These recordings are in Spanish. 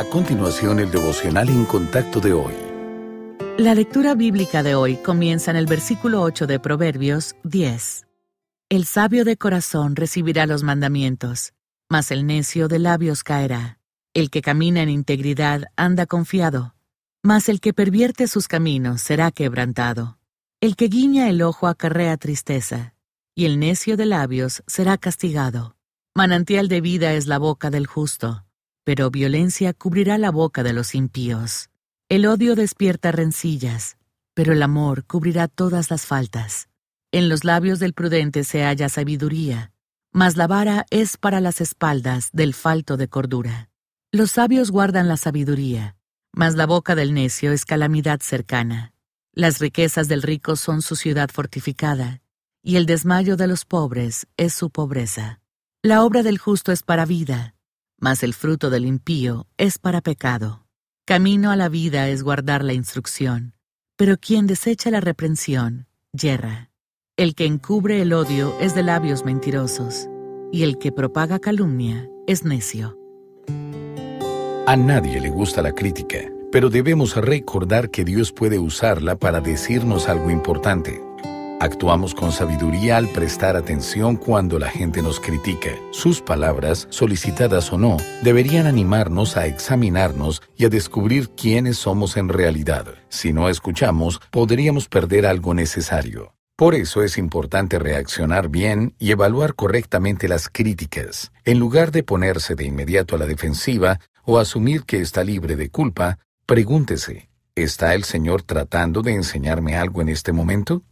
A continuación, el devocional en contacto de hoy. La lectura bíblica de hoy comienza en el versículo 8 de Proverbios 10. El sabio de corazón recibirá los mandamientos, mas el necio de labios caerá. El que camina en integridad anda confiado, mas el que pervierte sus caminos será quebrantado. El que guiña el ojo acarrea tristeza, y el necio de labios será castigado. Manantial de vida es la boca del justo pero violencia cubrirá la boca de los impíos. El odio despierta rencillas, pero el amor cubrirá todas las faltas. En los labios del prudente se halla sabiduría, mas la vara es para las espaldas del falto de cordura. Los sabios guardan la sabiduría, mas la boca del necio es calamidad cercana. Las riquezas del rico son su ciudad fortificada, y el desmayo de los pobres es su pobreza. La obra del justo es para vida, mas el fruto del impío es para pecado. Camino a la vida es guardar la instrucción, pero quien desecha la reprensión, yerra. El que encubre el odio es de labios mentirosos, y el que propaga calumnia es necio. A nadie le gusta la crítica, pero debemos recordar que Dios puede usarla para decirnos algo importante. Actuamos con sabiduría al prestar atención cuando la gente nos critica. Sus palabras, solicitadas o no, deberían animarnos a examinarnos y a descubrir quiénes somos en realidad. Si no escuchamos, podríamos perder algo necesario. Por eso es importante reaccionar bien y evaluar correctamente las críticas. En lugar de ponerse de inmediato a la defensiva o asumir que está libre de culpa, pregúntese, ¿está el Señor tratando de enseñarme algo en este momento?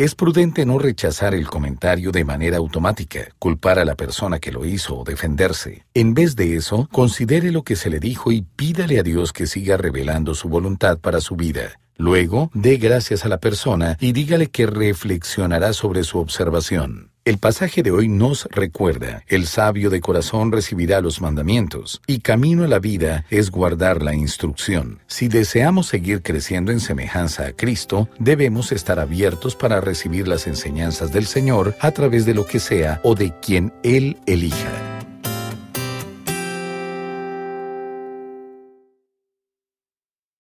Es prudente no rechazar el comentario de manera automática, culpar a la persona que lo hizo o defenderse. En vez de eso, considere lo que se le dijo y pídale a Dios que siga revelando su voluntad para su vida. Luego, dé gracias a la persona y dígale que reflexionará sobre su observación. El pasaje de hoy nos recuerda, el sabio de corazón recibirá los mandamientos, y camino a la vida es guardar la instrucción. Si deseamos seguir creciendo en semejanza a Cristo, debemos estar abiertos para recibir las enseñanzas del Señor a través de lo que sea o de quien Él elija.